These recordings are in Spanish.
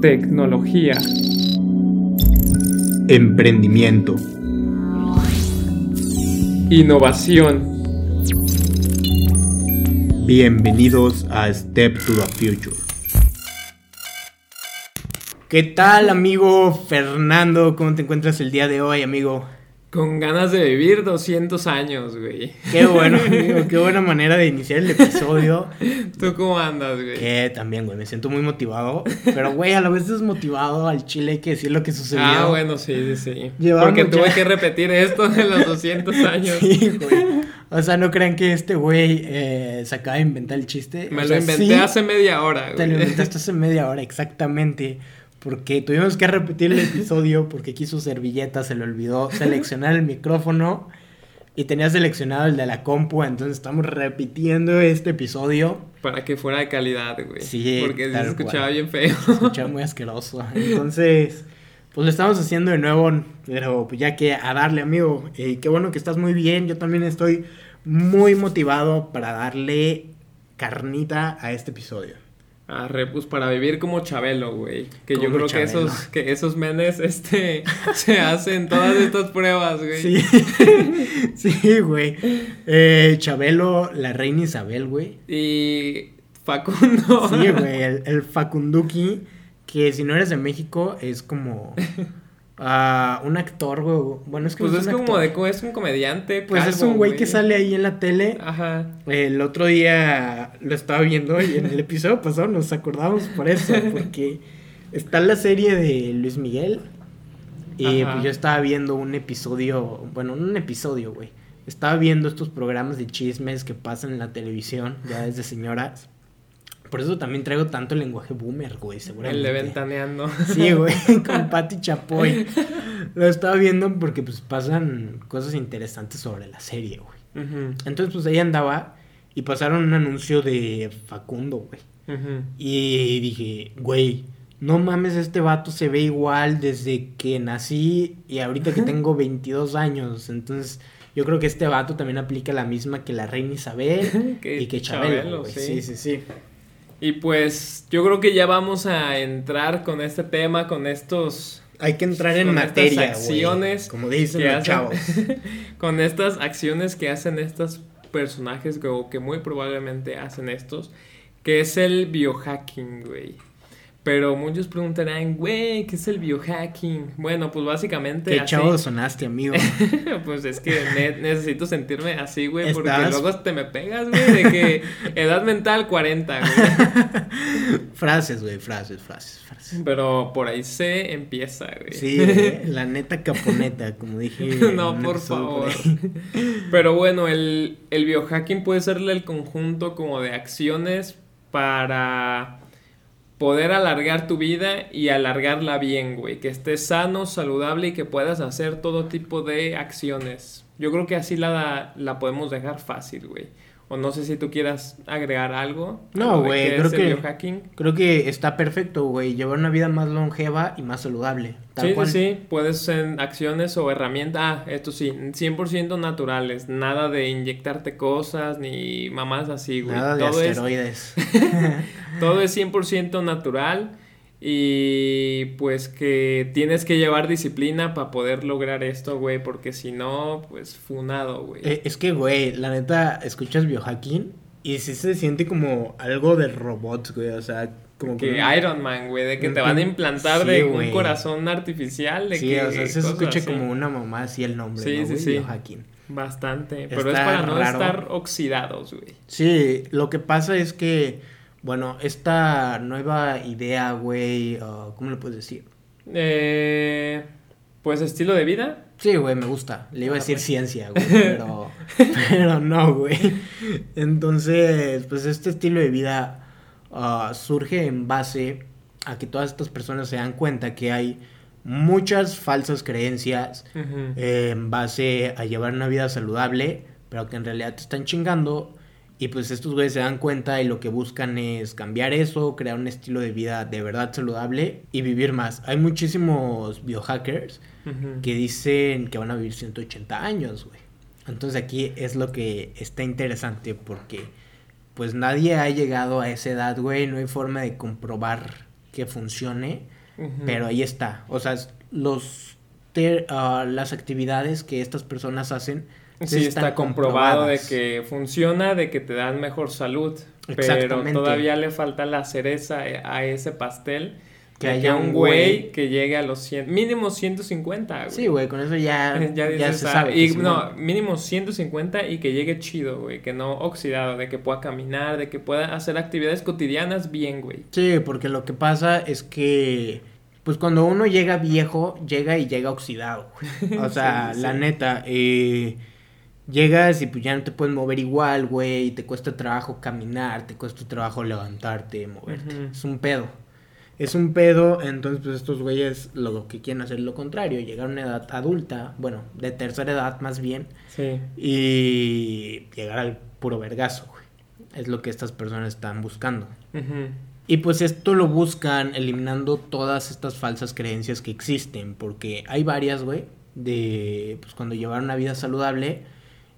tecnología, emprendimiento, innovación. Bienvenidos a Step to the Future. ¿Qué tal, amigo Fernando? ¿Cómo te encuentras el día de hoy, amigo? Con ganas de vivir 200 años, güey. Qué bueno, amigo. Qué buena manera de iniciar el episodio. ¿Tú cómo andas, güey? Que también, güey. Me siento muy motivado. Pero, güey, a la vez desmotivado al chile hay que decir lo que sucedió. Ah, bueno, sí, sí, sí. Porque tuve que repetir esto de los 200 años. Sí, güey. O sea, no crean que este güey eh, se acaba de inventar el chiste. Me lo inventé hace media hora, güey. Te lo inventaste hace media hora, exactamente porque tuvimos que repetir el episodio porque quiso servilleta, se le olvidó seleccionar el micrófono y tenía seleccionado el de la compu, entonces estamos repitiendo este episodio. Para que fuera de calidad, güey. Sí, Porque se escuchaba bien feo. Se escuchaba muy asqueroso. Entonces, pues lo estamos haciendo de nuevo, pero ya que a darle, amigo. Eh, qué bueno que estás muy bien. Yo también estoy muy motivado para darle carnita a este episodio. Arre, pues para vivir como Chabelo, güey. Que yo creo que esos, que esos menes, este, se hacen todas estas pruebas, güey. Sí, sí, güey. Eh, Chabelo, la reina Isabel, güey. Y Facundo. Sí, güey, el, el Facunduki, que si no eres de México es como un actor, güey. Bueno, es que pues es, como de es un comediante. Pues es un güey que sale ahí en la tele. Ajá. El otro día lo estaba viendo y en el episodio pasado nos acordamos por eso, porque está la serie de Luis Miguel. Y pues yo estaba viendo un episodio, bueno, un episodio, güey. Estaba viendo estos programas de chismes que pasan en la televisión, ya desde señoras. Por eso también traigo tanto el lenguaje boomer, güey, seguramente. El de ventaneando. Sí, güey, con Patti Chapoy. Lo estaba viendo porque pues pasan cosas interesantes sobre la serie, güey. Entonces pues ahí andaba y pasaron un anuncio de Facundo, güey. Y dije, güey, no mames, este vato se ve igual desde que nací y ahorita que tengo 22 años. Entonces yo creo que este vato también aplica la misma que la reina Isabel y que Chabelo, sí, sí. sí. Y pues yo creo que ya vamos a entrar con este tema, con estos... Hay que entrar en materia, acciones. como dicen los chavos. con estas acciones que hacen estos personajes que, que muy probablemente hacen estos, que es el biohacking, güey. Pero muchos preguntarán, güey, ¿qué es el biohacking? Bueno, pues básicamente. Qué chavo sonaste, amigo. pues es que necesito sentirme así, güey, porque luego te me pegas, güey, de que edad mental 40, güey. frases, güey, frases, frases, frases. Pero por ahí se empieza, güey. Sí, la neta caponeta, como dije. no, por favor. Pero bueno, el, el biohacking puede serle el conjunto como de acciones para poder alargar tu vida y alargarla bien, güey. Que estés sano, saludable y que puedas hacer todo tipo de acciones. Yo creo que así la, la podemos dejar fácil, güey. O no sé si tú quieras agregar algo. No, güey, creo que creo que está perfecto, güey, llevar una vida más longeva y más saludable. sí, sí, sí, puedes ser acciones o herramientas, ah, esto sí, 100% naturales, nada de inyectarte cosas ni mamás así, güey. Nada de todo asteroides. todo es 100% natual y pues que tienes que llevar disciplina para poder lograr esto, güey, porque si no, pues funado, güey. Eh, es que, güey, la neta, escuchas biohacking y sí se siente como algo de robots, güey, o sea, como que... Iron Man, güey, de que te van a implantar de un corazón artificial, de sí, o sea, se escucha como una mamá así el nombre, sí, sí, sí. Biohacking. Bastante, pero es para no estar oxidados, güey. Sí, lo que pasa es que bueno, esta nueva idea, güey, ¿cómo le puedes decir? Eh, pues estilo de vida. Sí, güey, me gusta. Le iba a decir ciencia, güey, pero, pero no, güey. Entonces, pues este estilo de vida ah, surge en base a que todas estas personas se dan cuenta que hay muchas falsas creencias en base a llevar una vida saludable, pero que en realidad te están chingando y pues estos güeyes se dan cuenta y lo que buscan es cambiar eso, crear un estilo de vida de verdad saludable y vivir más. Hay muchísimos biohackers que dicen que van a vivir 180 años, güey. Entonces aquí es lo que está interesante porque pues nadie ha llegado a esa edad, güey. No hay forma de comprobar que funcione, pero ahí está. O sea, los uh, las actividades que estas personas hacen sí está comprobado de que funciona, de que te dan mejor salud, pero todavía le falta la cereza a ese pastel que haya un güey que llegue a los 100, mínimo 150, güey. Sí, güey, con eso ya, ya, se sabe. Y no, mínimo 150 y que llegue chido, güey, que no oxidado, de que pueda caminar, de que pueda hacer actividades cotidianas bien, güey. Sí, porque lo que pasa es que, pues cuando uno llega viejo, llega y llega oxidado, güey. O sea, la neta, eh, llegas y pues ya no te puedes mover igual, güey, te cuesta trabajo caminar, te cuesta trabajo levantarte, moverte. Es un pedo es un pedo, entonces pues estos güeyes lo que quieren hacer es lo contrario, llegar a una edad adulta, bueno, de tercera edad más bien, sí. y llegar al puro vergazo, güey. Es lo que estas personas están buscando. Y pues esto lo buscan eliminando todas estas falsas creencias que existen, porque hay varias, güey, de pues cuando llevar una vida saludable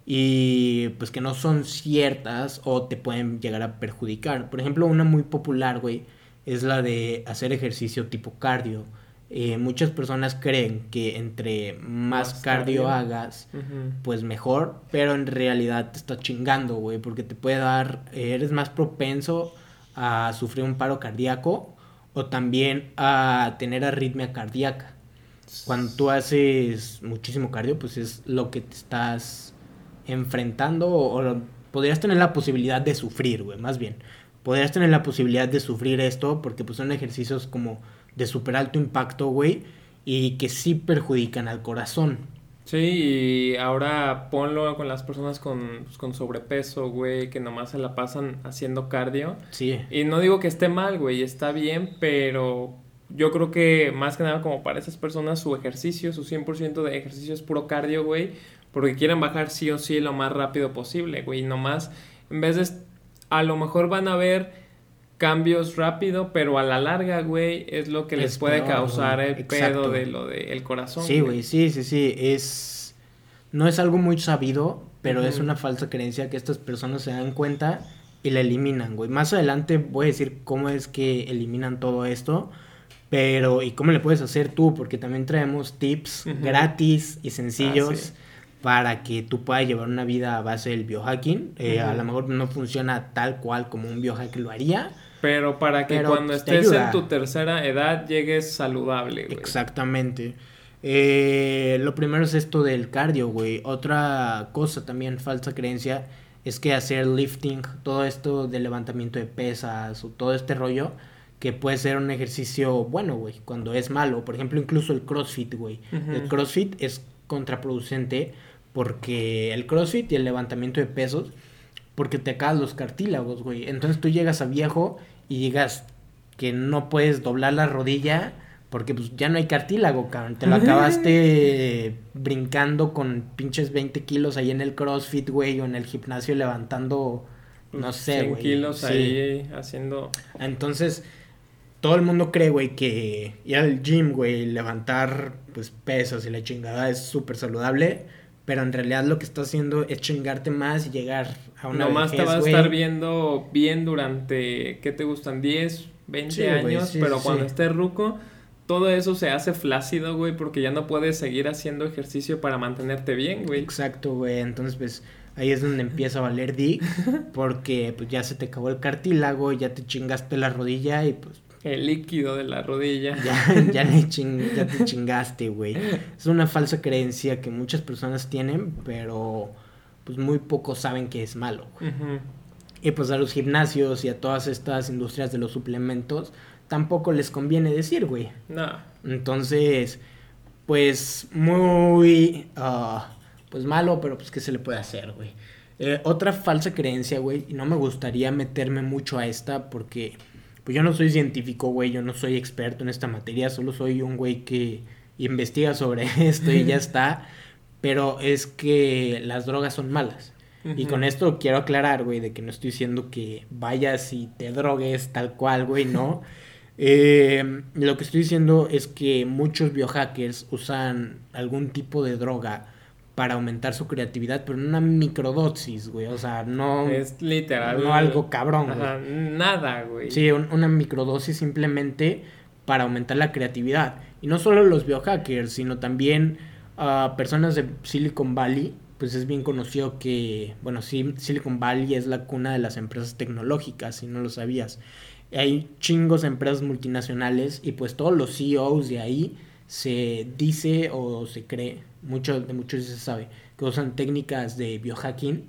y pues que no son ciertas o te pueden llegar a perjudicar. Por ejemplo, una muy popular, güey, es la de hacer ejercicio tipo cardio. Eh, muchas personas creen que entre más, cardio, hagas, pues mejor, pero en realidad te está chingando, güey, porque te puede dar, eres más propenso a sufrir un paro cardíaco o también a tener arritmia cardíaca. Cuando tú haces muchísimo cardio, pues es lo que te estás enfrentando o, o podrías tener la posibilidad de sufrir, güey, más bien podrías tener la posibilidad de sufrir esto porque pues son ejercicios como de súper alto impacto, güey, y que sí perjudican al corazón. Sí, y ahora ponlo con las personas con, pues, con sobrepeso, güey, que nomás se la pasan haciendo cardio. Sí. Y no digo que esté mal, güey, está bien, pero yo creo que más que nada como para esas personas su ejercicio, su 100% de ejercicio es puro cardio, güey, porque quieren bajar sí o sí lo más rápido posible, güey, nomás en vez de a lo mejor van a ver cambios rápido, pero a la larga, güey, es lo que les puede causar el pedo de lo del corazón. Sí, güey, sí, sí, sí, es no es algo muy sabido, pero es una falsa creencia que estas personas se dan cuenta y la eliminan, güey. Más adelante voy a decir cómo es que eliminan todo esto, pero y cómo le puedes hacer tú, porque también traemos tips gratis y sencillos. Ah, para que tú puedas llevar una vida a base del biohacking. Eh, a lo mejor no funciona tal cual como un biohacker lo haría. Pero para que cuando estés en tu tercera edad llegues saludable, güey. Exactamente. Eh, lo primero es esto del cardio, güey. Otra cosa también, falsa creencia, es que hacer lifting, todo esto de levantamiento de pesas o todo este rollo, que puede ser un ejercicio bueno, güey, cuando es malo. Por ejemplo, incluso el CrossFit, güey. El CrossFit es contraproducente porque el CrossFit y el levantamiento de pesos, porque te acabas los cartílagos, güey. Entonces tú llegas a viejo y llegas que no puedes doblar la rodilla porque pues ya no hay cartílago, cabrón. Te lo acabaste brincando con pinches 20 kilos ahí en el CrossFit, güey, o en el gimnasio levantando, no sé, güey. kilos ahí haciendo... Entonces, todo el mundo cree, güey, que ir al gym, güey, levantar, pues, pesos y la chingada es súper saludable pero en realidad lo que está haciendo es chingarte más y llegar a una Nomás te vas a estar viendo bien durante, ¿qué te gustan? 10, 20 años, pero cuando estés ruco, todo eso se hace flácido, güey, porque ya no puedes seguir haciendo ejercicio para mantenerte bien, güey. Exacto, güey, entonces pues ahí es donde empieza a valer dick, porque pues ya se te acabó el cartílago, ya te chingaste la rodilla y pues el líquido de la rodilla. Ya, ya, le ya te chingaste, güey. Es una falsa creencia que muchas personas tienen, pero pues muy pocos saben que es malo. Y pues a los gimnasios y a todas estas industrias de los suplementos tampoco les conviene decir, güey. No. Entonces, pues muy, ah, pues malo, pero pues qué se le puede hacer, güey. Eh, otra falsa creencia, güey, y no me gustaría meterme mucho a esta porque pues yo no soy científico, güey, yo no soy experto en esta materia, solo soy un güey que investiga sobre esto y ya está. Pero es que las drogas son malas. Y con esto quiero aclarar, güey, de que no estoy diciendo que vayas y te drogues tal cual, güey, no. Eh, lo que estoy diciendo es que muchos biohackers usan algún tipo de droga para aumentar su creatividad, pero en una microdosis, güey. O sea, no. Es literal. No algo cabrón, güey. Nada, güey. Sí, un- una microdosis simplemente para aumentar la creatividad. Y no solo los biohackers, sino también ah, personas de Silicon Valley. Pues es bien conocido que, bueno, sí, Silicon Valley es la cuna de las empresas tecnológicas, si no lo sabías. Hay chingos de empresas multinacionales y pues todos los CEOs de ahí se dice o se cree, mucho, de muchos se sabe, que usan técnicas de biohacking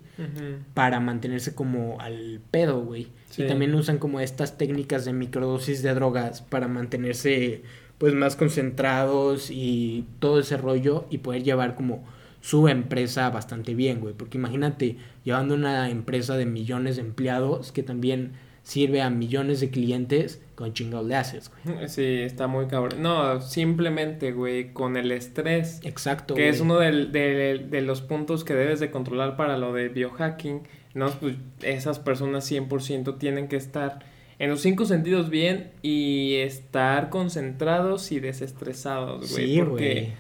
para mantenerse como al pedo, güey. Sí. Y también usan como estas técnicas de microdosis de drogas para mantenerse pues más concentrados y todo ese rollo y poder llevar como su empresa bastante bien, güey. Porque imagínate llevando una empresa de millones de empleados que también sirve a millones de clientes con chingados le haces, güey. Sí, está muy cabrón. No, simplemente, güey, con el estrés. Exacto, Que es uno del- de los puntos que debes de controlar para lo de biohacking. No, pues esas personas 100% tienen que estar en los cinco sentidos bien y estar concentrados y desestresados, güey. Sí, porque güey.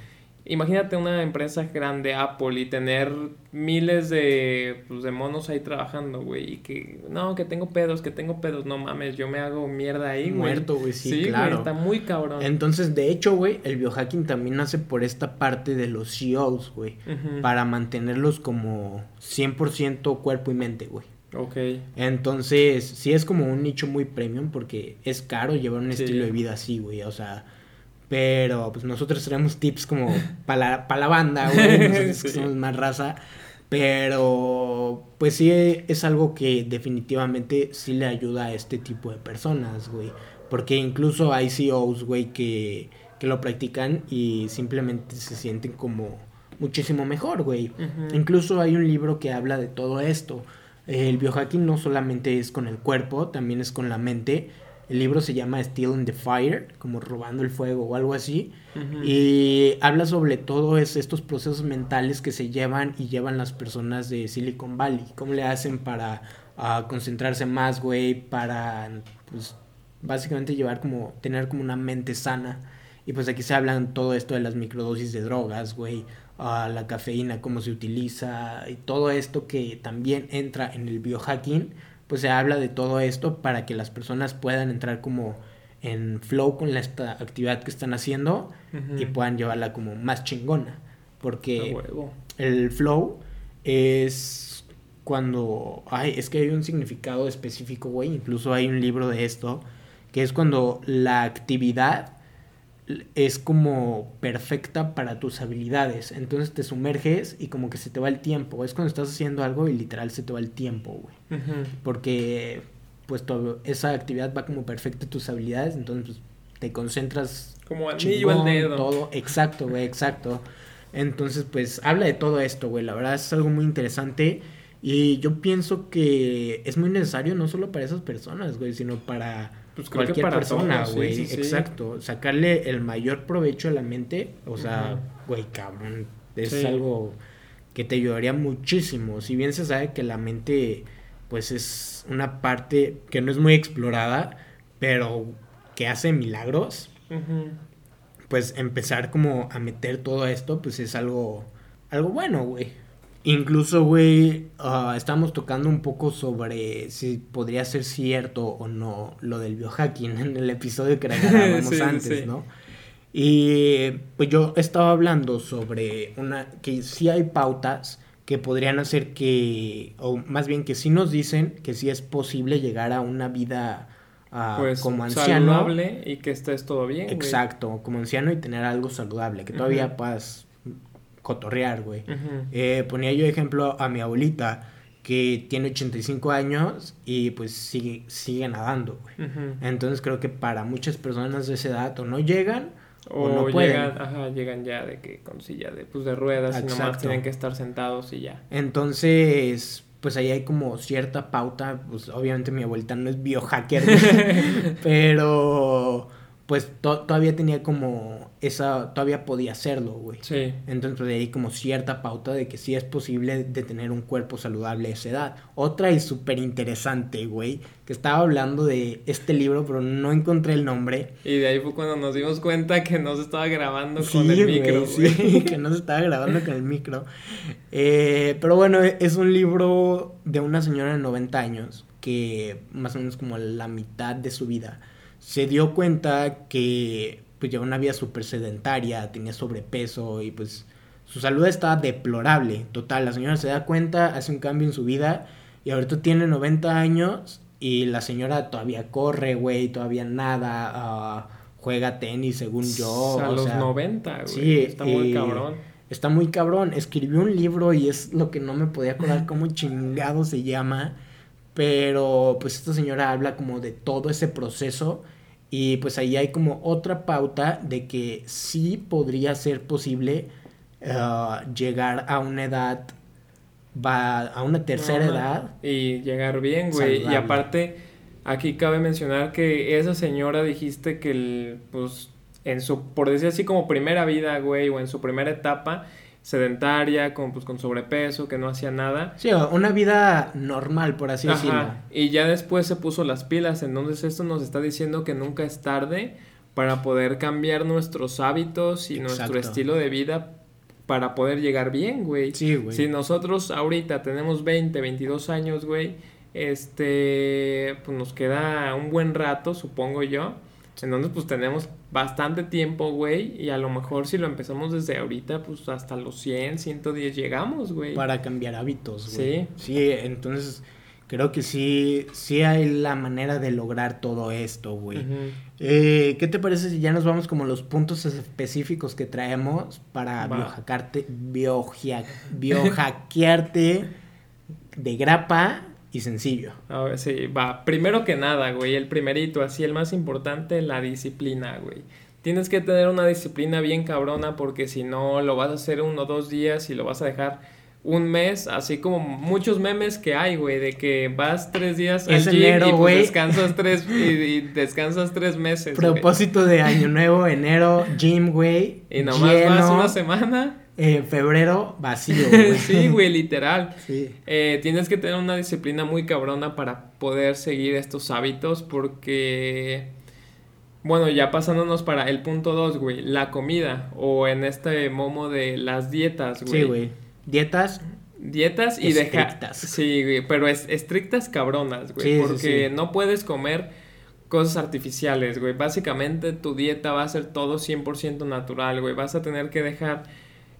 Imagínate una empresa grande, Apple, y tener miles de, pues, de monos ahí trabajando, güey. Y que, no, que tengo pedos, que tengo pedos. No mames, yo me hago mierda ahí, güey. Muerto, güey, sí, claro. está muy cabrón. Entonces, de hecho, güey, el biohacking también nace por esta parte de los CEOs, güey. Para mantenerlos como 100% cuerpo y mente, güey. Ok. Entonces, sí es como un nicho muy premium porque es caro llevar un Sí. estilo de vida así, güey. O sea, pero pues nosotros tenemos tips como para la, pa' la banda, güey. Nosotros que Sí. somos más raza. Pero, pues sí es algo que definitivamente sí le ayuda a este tipo de personas, güey. Porque incluso hay CEOs, güey, que, que lo practican y simplemente se sienten como muchísimo mejor, güey. Incluso hay un libro que habla de todo esto. El biohacking no solamente es con el cuerpo, también es con la mente. El libro se llama Stealing the Fire, como robando el fuego o algo así. Ujú. Y habla sobre todo es- estos procesos mentales que se llevan y llevan las personas de Silicon Valley. ¿Cómo le hacen para ah, concentrarse más, güey? Para, pues, básicamente llevar como, tener como una mente sana. Y pues aquí se hablan todo esto de las microdosis de drogas, güey. ah, la cafeína, cómo se utiliza y todo esto que también entra en el biohacking. Pues se habla de todo esto para que las personas puedan entrar como en flow con la esta actividad que están haciendo y puedan llevarla como más chingona. Porque el flow es cuando... Ay, es que hay un significado específico, güey. Incluso hay un libro de esto. Que es cuando la actividad es como perfecta para tus habilidades. Entonces te sumerges y como que se te va el tiempo. Es cuando estás haciendo algo y literal se te va el tiempo, güey. Porque pues tu- esa actividad va como perfecta a tus habilidades. Entonces pues, te concentras Como al chingón, dedo. Todo, exacto, güey, exacto. Entonces, pues habla de todo esto, güey. La verdad es algo muy interesante. Y yo pienso que es muy necesario no solo para esas personas, güey, sino para Pues creo que cualquier para persona, güey. sí, sí. Exacto. Sacarle el mayor provecho a la mente. O sea, güey, cabrón. Es algo que te ayudaría muchísimo. Si bien se sabe que la mente, pues es una parte que no es muy explorada, pero que hace milagros pues empezar como a meter todo esto, pues es algo, algo bueno, güey. Incluso, güey, ah, estamos tocando un poco sobre si podría ser cierto o no lo del biohacking en el episodio que Sí, sí, antes, sí. ¿no? Y pues yo estaba hablando sobre una que sí hay pautas que podrían hacer que, o más bien que sí nos dicen que sí es posible llegar a una vida Pues como anciano. saludable y que estés todo bien. güey. Exacto, como anciano y tener algo saludable, que todavía Ujú. puedas cotorrear, güey. Eh, ponía yo ejemplo a mi abuelita, que tiene 85 años y pues sigue, sigue nadando, güey. Entonces creo que para muchas personas de esa edad o no llegan o, O, no pueden. llegan, ajá, llegan ya de que con silla de, pues, de ruedas y nomás Exacto. tienen que estar sentados y ya. Entonces, pues ahí hay como cierta pauta, pues obviamente mi abuelita no es biohacker, pero pues todavía tenía como esa, todavía podía hacerlo, güey. Sí. Entonces pues, de ahí como cierta pauta de que sí es posible de tener un cuerpo saludable a esa edad. Otra y súper interesante, güey, que estaba hablando de este libro, pero no encontré el nombre. Y de ahí fue cuando nos dimos cuenta que no se estaba grabando con el micro, güey. Sí, que no se estaba grabando con el micro. Eh, pero bueno, es un libro de una señora de 90 años que más o menos como la mitad de su vida se dio cuenta que pues llevaba una vida súper sedentaria, tenía sobrepeso y pues su salud estaba deplorable. Total, la señora se da cuenta, hace un cambio en su vida y ahorita tiene 90 años y la señora todavía corre, güey, todavía nada, ah, juega tenis según yo. A los 90, güey. Sí, está muy cabrón. Está muy cabrón. Escribió un libro y es lo que no me podía acordar cómo chingado se llama. Pero pues esta señora habla como de todo ese proceso y pues ahí hay como otra pauta de que sí podría ser posible uh, llegar a una edad, va a una tercera edad. Y llegar bien, güey. Y aparte, aquí cabe mencionar que esa señora dijiste que, el, pues, en su, por decir así, como primera vida, güey, o en su primera etapa, sedentaria, con, pues, con sobrepeso, que no hacía nada. Sí, una vida normal, por así decirlo. Y ya después se puso las pilas, entonces esto nos está diciendo que nunca es tarde para poder cambiar nuestros hábitos y nuestro estilo de vida para poder llegar bien, güey. Sí, güey. Si nosotros ahorita tenemos 20, 22 años, güey, este, pues nos queda un buen rato, supongo yo entonces, pues tenemos bastante tiempo, güey. Y a lo mejor si lo empezamos desde ahorita, pues hasta los 100, 110 llegamos, güey. Para cambiar hábitos, güey. Sí. Sí, entonces creo que sí, sí hay la manera de lograr todo esto, güey. eh, ¿Qué te parece si ya nos vamos como los puntos específicos que traemos para biohackarte, biohackearte de grapa y sencillo. A ver, sí, va. Primero que nada, güey, el primerito, así el más importante, la disciplina, güey. Tienes que tener una disciplina bien cabrona porque si no lo vas a hacer uno o dos días y lo vas a dejar un mes, así como muchos memes que hay, güey, de que vas tres días al gym y pues descansas tres y, descansas tres meses. Propósito de año nuevo, enero, gym, güey. Y nomás vas una semana eh, febrero vacío, güey. sí, güey, literal. Sí. Eh, tienes que tener una disciplina muy cabrona para poder seguir estos hábitos porque... Bueno, ya pasándonos para el punto dos, güey, la comida o en este momo de las dietas, güey. Sí, güey. Dietas. Dietas y estrictas. Sí, güey, pero es estrictas cabronas, güey, porque no puedes comer cosas artificiales, güey. Básicamente tu dieta va a ser todo 100% natural, güey. Vas a tener que dejar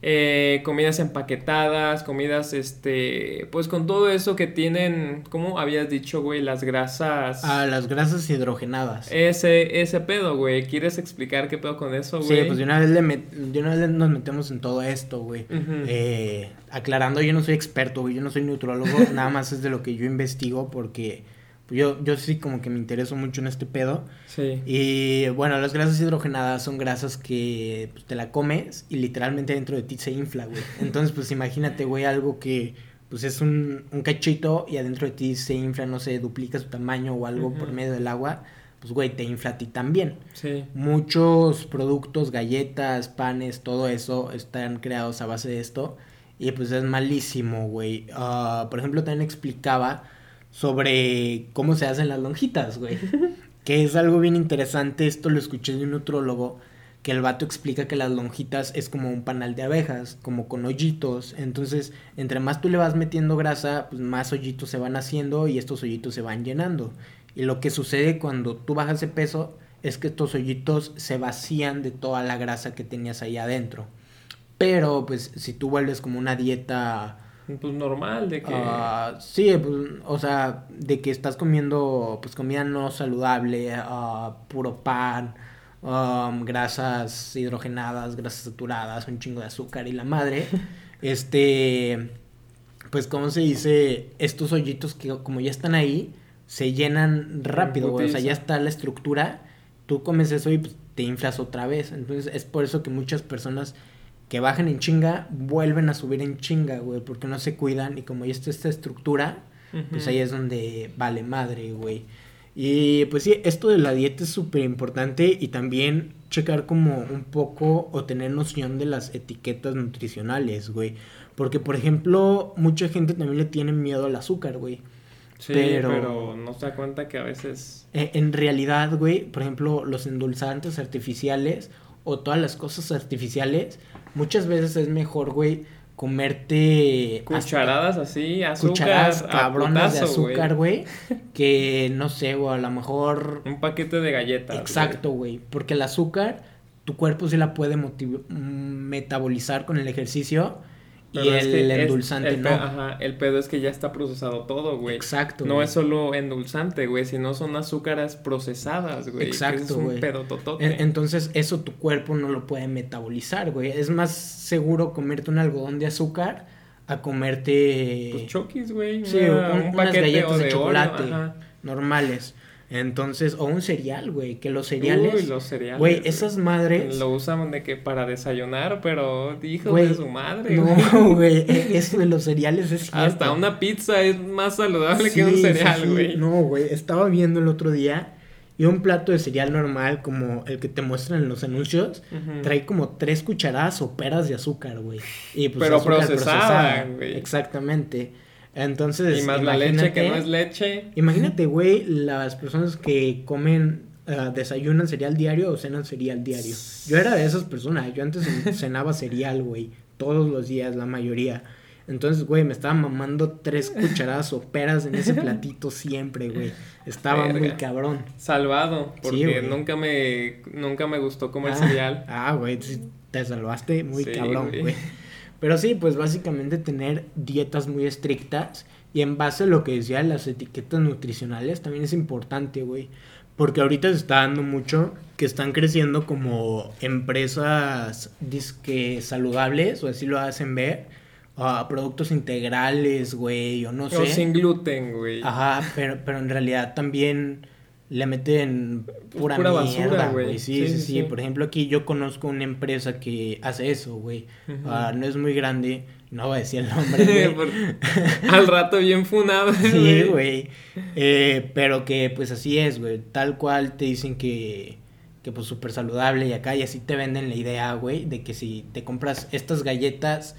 eh, comidas empaquetadas, comidas, este, pues con todo eso que tienen, ¿cómo habías dicho, güey? Las grasas. Ah, las grasas hidrogenadas. Ese, ese pedo, güey. ¿Quieres explicar qué pedo con eso, güey? Sí, pues de una vez, le de una vez nos metemos en todo esto, güey. eh, aclarando, yo no soy experto, güey. Yo no soy neutrólogo, nada más es de lo que yo investigo porque yo, yo sí como que me intereso mucho en este pedo. Sí. Y bueno, las grasas hidrogenadas son grasas que pues, te la comes y literalmente dentro de ti se infla, güey. Entonces, pues imagínate, güey, algo que pues es un, un cachito y adentro de ti se infla, no sé, duplica su tamaño o algo por medio del agua. Pues, güey, te infla a ti también. Sí. Muchos productos, galletas, panes, todo eso están creados a base de esto. Y pues es malísimo, güey. Ah, por ejemplo, también explicaba sobre cómo se hacen las lonjitas, güey. que es algo bien interesante, esto lo escuché de un nutrólogo, que el vato explica que las lonjitas es como un panal de abejas, como con hoyitos. Entonces, entre más tú le vas metiendo grasa, pues más hoyitos se van haciendo y estos hoyitos se van llenando. Y lo que sucede cuando tú bajas de peso es que estos hoyitos se vacían de toda la grasa que tenías ahí adentro. Pero, pues, si tú vuelves como una dieta pues normal, de que... Uh, sí, pues, o sea, de que estás comiendo, pues, comida no saludable, uh, puro pan, um, grasas hidrogenadas, grasas saturadas, un chingo de azúcar y la madre. este, pues, ¿cómo se dice? Estos hoyitos que como ya están ahí, se llenan rápido, güey. O sea, ya está la estructura. Tú comes eso y pues, te inflas otra vez. Entonces, es por eso que muchas personas que bajan en chinga, vuelven a subir en chinga, güey, porque no se cuidan y como ya está esta estructura, pues ahí es donde vale madre, güey. Y pues sí, esto de la dieta es súper importante y también checar como un poco o tener noción de las etiquetas nutricionales, güey. Porque, por ejemplo, mucha gente también le tiene miedo al azúcar, güey. Sí, pero, no se da cuenta que a veces... E, en realidad, güey, por ejemplo, los endulzantes artificiales o todas las cosas artificiales, muchas veces es mejor, güey, comerte cucharadas así, azúcar, cucharadas cabronas de azúcar, güey, que no sé, o a lo mejor un paquete de galletas. Exacto, güey, porque el azúcar tu cuerpo sí la puede metabolizar con el ejercicio y el, endulzante el no. Ajá, el pedo es que ya está procesado todo, güey. Exacto. No es solo endulzante, güey, sino son azúcares procesadas, güey. Exacto, es un pedo totote. Entonces, eso tu cuerpo no lo puede metabolizar, güey. Es más seguro comerte un algodón de azúcar a comerte. Pues choquis, güey. Sí, un, unas galletas de, chocolate normales. Entonces, o un cereal, güey, que los cereales. Uy, los cereales. Güey, esas madres. Lo usan de que para desayunar, pero hijo de su madre. No, güey, eso de los cereales es cierto. Hasta una pizza es más saludable que un cereal, güey. No, güey, estaba viendo el otro día y un plato de cereal normal, como el que te muestran en los anuncios, trae como tres cucharadas o peras de azúcar, güey. Y pues Pero procesada, güey. Exactamente. Entonces. Y más la leche que no es leche. Imagínate, güey, las personas que comen, uh, desayunan cereal diario o cenan cereal diario. Yo era de esas personas. Yo antes cenaba cereal, güey. Todos los días, la mayoría. Entonces, güey, me estaba mamando tres cucharadas o peras en ese platito siempre, güey. Estaba muy cabrón. Salvado, porque nunca me nunca me gustó comer cereal. Ah, güey, te salvaste muy cabrón, güey. Pero sí, pues básicamente tener dietas muy estrictas y en base a lo que decía las etiquetas nutricionales también es importante, güey. Porque ahorita se está dando mucho que están creciendo como empresas disque saludables, o así lo hacen ver, a productos integrales, güey, o no sé. O sin gluten, güey. Ajá, pero, pero en realidad también le meten pura, basura, güey. Sí sí, sí, Por ejemplo, aquí yo conozco una empresa que hace eso, güey. Ah, no es muy grande, no voy a decir el nombre, güey. Al rato bien funado. sí, güey. Eh, pero que pues así es, güey. Tal cual te dicen que, que pues súper saludable y acá y así te venden la idea, güey, de que si te compras estas galletas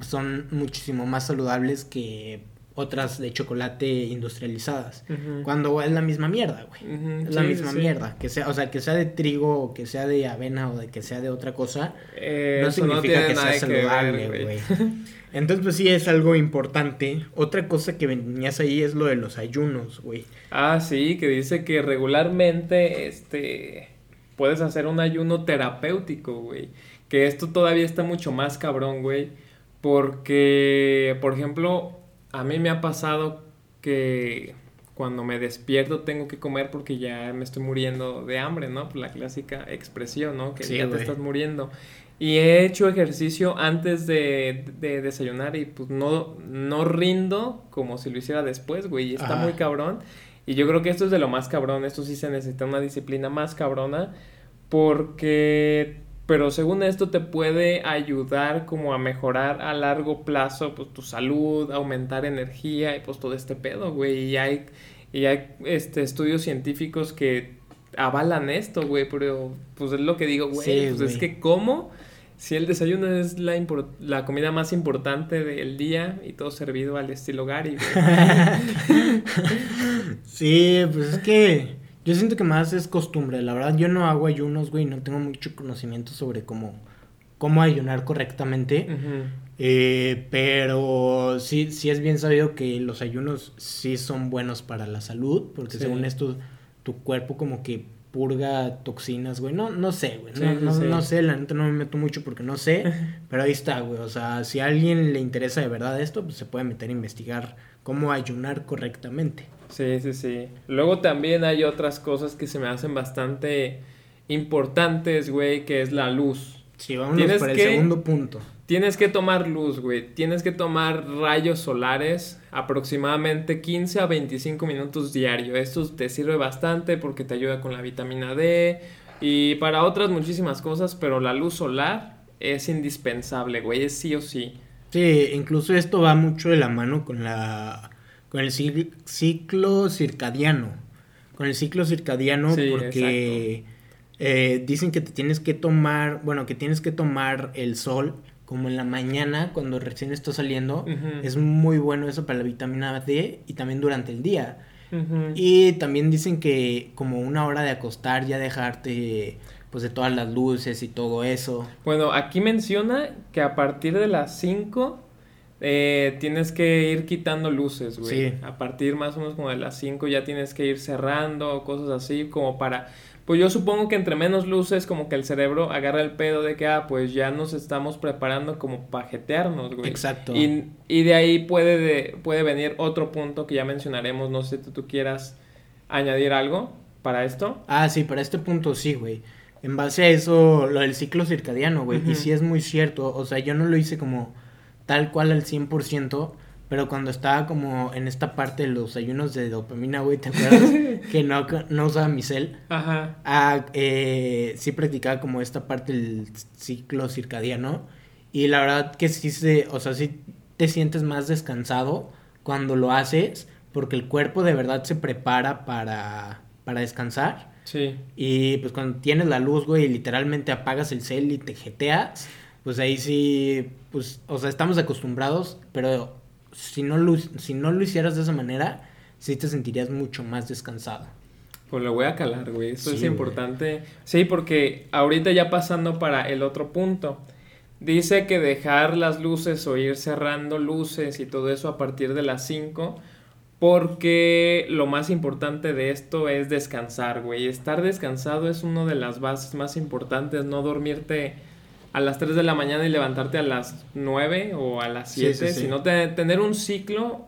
son muchísimo más saludables que otras de chocolate industrializadas. Cuando es la misma mierda, güey. es la misma mierda. Que sea, o sea, que sea de trigo, o que sea de avena, o de que sea de otra cosa, eh, no significa que sea saludable, güey. Entonces, pues sí es algo importante. Otra cosa que venías ahí es lo de los ayunos, güey. Ah, sí, que dice que regularmente, este, puedes hacer un ayuno terapéutico, güey. Que esto todavía está mucho más cabrón, güey. Porque, por ejemplo, a mí me ha pasado que cuando me despierto tengo que comer porque ya me estoy muriendo de hambre, ¿no? La clásica expresión, ¿no? Que ya te estás muriendo. Y he hecho ejercicio antes de, desayunar y pues no, no rindo como si lo hiciera después, güey. Y está muy cabrón. Y yo creo que esto es de lo más cabrón. Esto sí se necesita una disciplina más cabrona porque pero según esto te puede ayudar como a mejorar a largo plazo pues tu salud, aumentar energía y pues todo este pedo, güey. Y hay, y hay este, estudios científicos que avalan esto, güey, pero pues es lo que digo, güey, pues es que cómo si el desayuno es la, la comida más importante del día y todo servido al estilo Gary, güey. sí, pues es que yo siento que más es costumbre, la verdad. Yo no hago ayunos, güey, no tengo mucho conocimiento sobre cómo, cómo ayunar correctamente. Eh, pero sí, sí es bien sabido que los ayunos sí son buenos para la salud, porque según esto, tu cuerpo como que purga toxinas, güey. No, no sé, güey. No, no, sé, la neta no me meto mucho porque no sé. pero ahí está, güey. O sea, si a alguien le interesa de verdad esto, pues se puede meter a investigar cómo ayunar correctamente. Sí, sí, sí. Luego también hay otras cosas que se me hacen bastante importantes, güey, que es la luz. Sí, vámonos por el segundo punto. Tienes que tomar luz, güey. Tienes que tomar rayos solares aproximadamente 15 a 25 minutos diario. Esto te sirve bastante porque te ayuda con la vitamina D y para otras muchísimas cosas, pero la luz solar es indispensable, güey. Es sí o sí. Sí, incluso esto va mucho de la mano con la con el ciclo circadiano, con el ciclo circadiano Sí, porque eh, dicen que te tienes que tomar, bueno, que tienes que tomar el sol como en la mañana cuando recién está saliendo. Es muy bueno eso para la vitamina D y también durante el día. Y también dicen que como una hora de acostar ya dejarte pues de todas las luces y todo eso. Bueno, aquí menciona que a partir de las 5 eh, tienes que ir quitando luces, güey. Sí. A partir más o menos como de las 5 ya tienes que ir cerrando, cosas así, como para... Pues yo supongo que entre menos luces, como que el cerebro agarra el pedo de que, ah, pues ya nos estamos preparando como para jetearnos, güey. Exacto. Y, y de ahí puede, de- puede venir otro punto que ya mencionaremos, no sé si tú quieras añadir algo para esto. Ah, sí, para este punto sí, güey. En base a eso, lo del ciclo circadiano, güey. Y sí es muy cierto. O sea, yo no lo hice como tal cual al 100%, pero cuando estaba como en esta parte de los ayunos de dopamina, güey, ¿te acuerdas? que no, no usaba mi cel. Ajá. Ah, eh, sí practicaba como esta parte del ciclo circadiano. Y la verdad que sí se, o sea, sí te sientes más descansado cuando lo haces, porque el cuerpo de verdad se prepara para, para descansar. Sí. Y pues cuando tienes la luz, güey, y literalmente apagas el cel y te jeteas, pues ahí sí, pues, o sea, estamos acostumbrados, pero si no lo, si no lo hicieras de esa manera, sí te sentirías mucho más descansado. Pues lo voy a calar, güey. Esto Sí, es güey. importante. Sí, porque ahorita ya pasando para el otro punto. Dice que dejar las luces o ir cerrando luces y todo eso a partir de las 5. Porque lo más importante de esto es descansar, güey. Estar descansado es una de las bases más importantes. No dormirte a las 3 de la mañana y levantarte a las 9 o a las Sí, 7. sí, sí. Sino te- tener un ciclo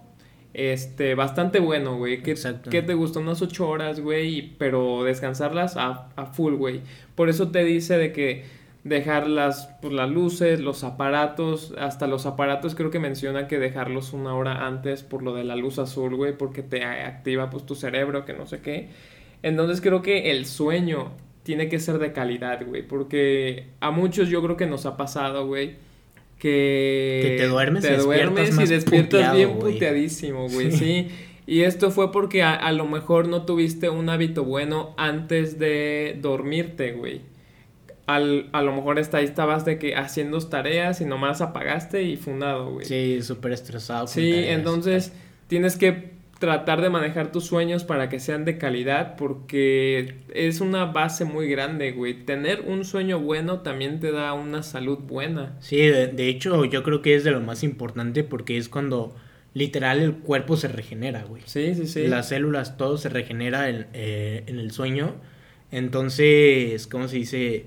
este, bastante bueno, güey. Que te gustan unas 8 horas, güey, pero descansarlas a, a full, güey. Por eso te dice de que dejar las, pues, las luces, los aparatos, hasta los aparatos creo que menciona que dejarlos una hora antes por lo de la luz azul, güey, porque te activa pues tu cerebro, que no sé qué. Entonces creo que el sueño tiene que ser de calidad, güey, porque a muchos yo creo que nos ha pasado, güey, que... Que te duermes y te despiertas duermes y más despiertas puteado, bien güey. puteadísimo, güey, Sí. sí. Y esto fue porque a, a lo mejor no tuviste un hábito bueno antes de dormirte, güey. Al, a lo mejor está, ahí estabas de que haciendo tareas y nomás apagaste y fundado, güey. Sí, súper estresado. Sí, tareas. entonces tienes que tratar de manejar tus sueños para que sean de calidad porque es una base muy grande, güey. Tener un sueño bueno también te da una salud buena. Sí, de, de hecho yo creo que es de lo más importante porque es cuando literal el cuerpo se regenera, güey. Sí, sí, sí. Las células, todo se regenera en, eh, en el sueño. Entonces, ¿cómo se dice?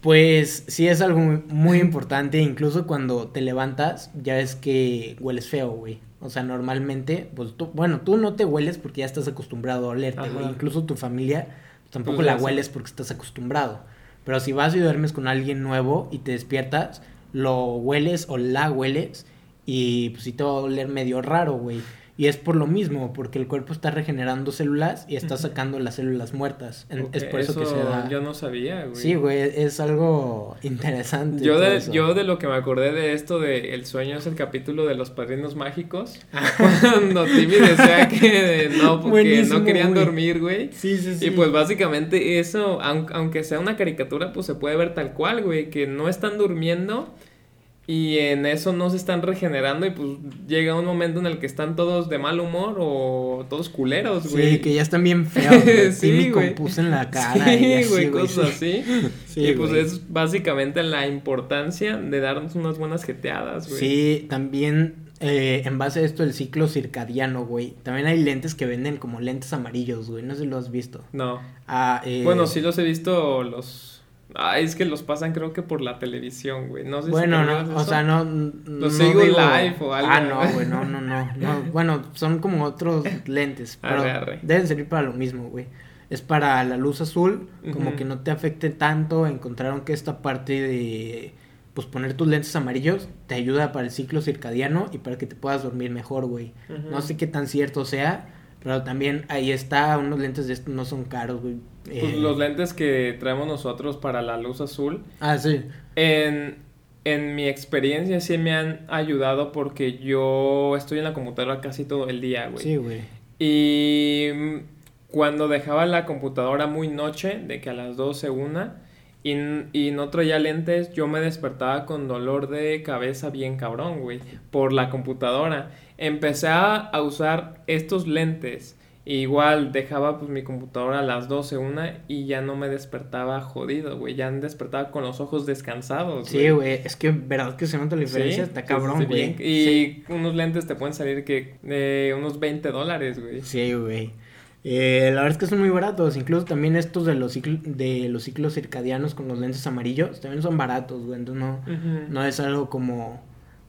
Pues sí es algo muy, importante, incluso cuando te levantas, ya es que hueles feo, güey. O sea, normalmente, pues tú, bueno, tú no te hueles porque ya estás acostumbrado a olerte, güey. Incluso tu familia tampoco Pues la hueles porque estás acostumbrado. Pero si vas y duermes con alguien nuevo y te despiertas, lo hueles o la hueles y pues sí te va a oler medio raro, güey. Y es por lo mismo, porque el cuerpo está regenerando células y está sacando las células muertas. Es por eso, que se da... Yo no sabía, güey. Sí, güey, es algo interesante. Yo de, eso. yo de lo que me acordé de esto de El sueño es el capítulo de los padrinos mágicos. Cuando Timmy decía que no, porque Buenísimo, no querían güey. dormir, güey. Sí, sí, sí. Y pues básicamente eso, aun- aunque sea una caricatura, pues se puede ver tal cual, güey, que no están durmiendo y en eso no se están regenerando y pues llega un momento en el que están todos de mal humor o todos culeros, güey. Sí, que ya están bien feos. güey. Sí, con pus en la cara. Sí, y así, güey, cosas sí. así. Sí, y pues güey. es básicamente la importancia de darnos unas buenas jeteadas, güey. Sí, también eh, en base a esto el ciclo circadiano, güey. También hay lentes que venden como lentes amarillos, güey. No sé si lo has visto. No. Ah, eh, Bueno, sí los he visto los... Ah, es que los pasan creo que por la televisión, güey. No sé si Bueno, no, o sea, no. no Los sigo live o algo. Ah, no, güey, no, no, no, no. Bueno, son como otros lentes, pero Arre, arre. deben servir para lo mismo, güey. Es para la luz azul, como que no te afecte tanto. Encontraron que esta parte de, pues, poner tus lentes amarillos te ayuda para el ciclo circadiano y para que te puedas dormir mejor, güey. No sé qué tan cierto sea, pero también ahí está, unos lentes de estos no son caros, güey. Pues Eh, los lentes que traemos nosotros para la luz azul, Ah, sí. en, en mi experiencia sí me han ayudado porque yo estoy en la computadora casi todo el día, güey. Sí, güey. Y cuando dejaba la computadora muy noche, de que a las 12 una, y, y no traía lentes, yo me despertaba con dolor de cabeza bien cabrón, güey, por la computadora. Empecé a usar estos lentes Igual dejaba pues mi computadora a las 12, una y ya no me despertaba jodido, güey. Ya despertaba con los ojos descansados. Sí, güey. Es que verdad que se nota la diferencia. Está cabrón, güey. Y unos lentes te pueden salir que de unos 20 dólares, güey. Sí, güey. Eh, la verdad es que son muy baratos. Incluso también estos de los, ciclos, de los ciclos circadianos con los lentes amarillos también son baratos, güey. Entonces no, no es algo como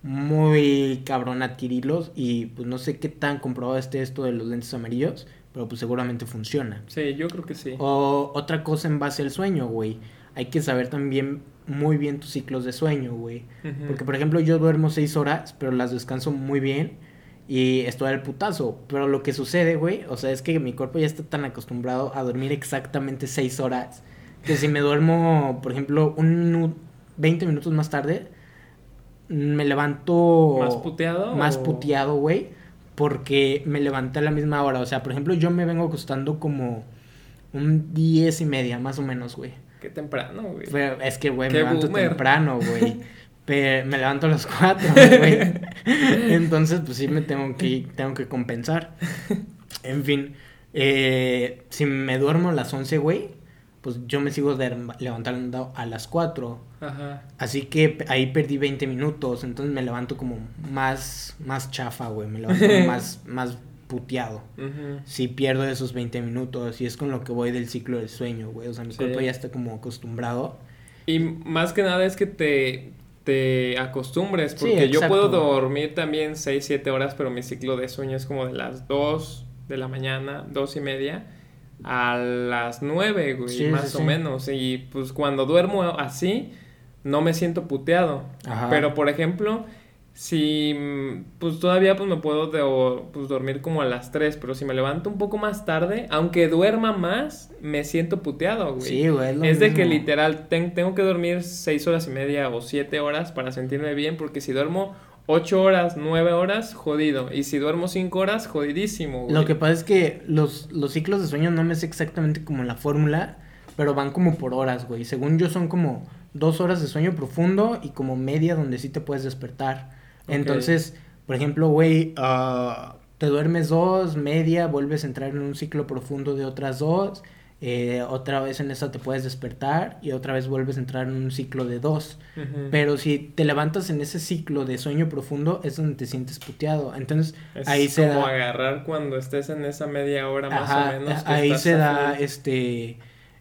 muy cabrón adquirirlos y pues no sé qué tan comprobado esté esto de los lentes amarillos, pero pues seguramente funciona. Sí, yo creo que sí. O otra cosa en base al sueño, güey. Hay que saber también muy bien tus ciclos de sueño, güey. Porque por ejemplo yo duermo seis horas, pero las descanso muy bien y estoy al putazo. Pero lo que sucede, güey, o sea, es que mi cuerpo ya está tan acostumbrado a dormir exactamente seis horas que si me duermo, por ejemplo, un 20 minutos más tarde, me levanto... ¿Más puteado? Más puteado, güey. Porque me levanté a la misma hora. O sea, por ejemplo, yo me vengo acostando como un diez y media, más o menos, güey. Qué temprano, güey. es que, güey, me levanto temprano, güey. Pero me levanto a las cuatro, güey. Entonces, pues sí me tengo que, tengo que compensar. En fin, eh, si me duermo a las once, güey, pues yo me sigo levantando a las 4. Ajá. Así que ahí perdí 20 minutos, entonces me levanto como más, más chafa, güey, me levanto más, más puteado. Si pierdo esos 20 minutos y es con lo que voy del ciclo del sueño, güey, o sea, mi cuerpo ya está como acostumbrado. Y más que nada es que te, te acostumbres, porque yo puedo dormir también 6, 7 horas, pero mi ciclo de sueño es como de las 2 de la mañana, 2 y media a las 9, güey, más o menos. Y pues cuando duermo así, no me siento puteado. Pero por ejemplo, si pues todavía pues me puedo de, pues, dormir como a las 3, pero si me levanto un poco más tarde, aunque duerma más, me siento puteado, güey. Sí, güey. Es, de que literal tengo que dormir 6 horas y media o 7 horas para sentirme bien, porque si duermo 8 horas, 9 horas, jodido. Y si duermo 5 horas, jodidísimo, güey. Lo que pasa es que los, los ciclos de sueño no me sé exactamente como la fórmula, pero van como por horas, güey. Según yo son como 2 horas de sueño profundo y como media donde sí te puedes despertar. Entonces, por ejemplo, güey, uh, te duermes 2, media, vuelves a entrar en un ciclo profundo de otras 2 eh, otra vez en esa te puedes despertar y otra vez vuelves a entrar en un ciclo de dos. Pero si te levantas en ese ciclo de sueño profundo es donde te sientes puteado. Entonces ahí se como agarrar cuando estés en esa media hora más o menos. ahí se da este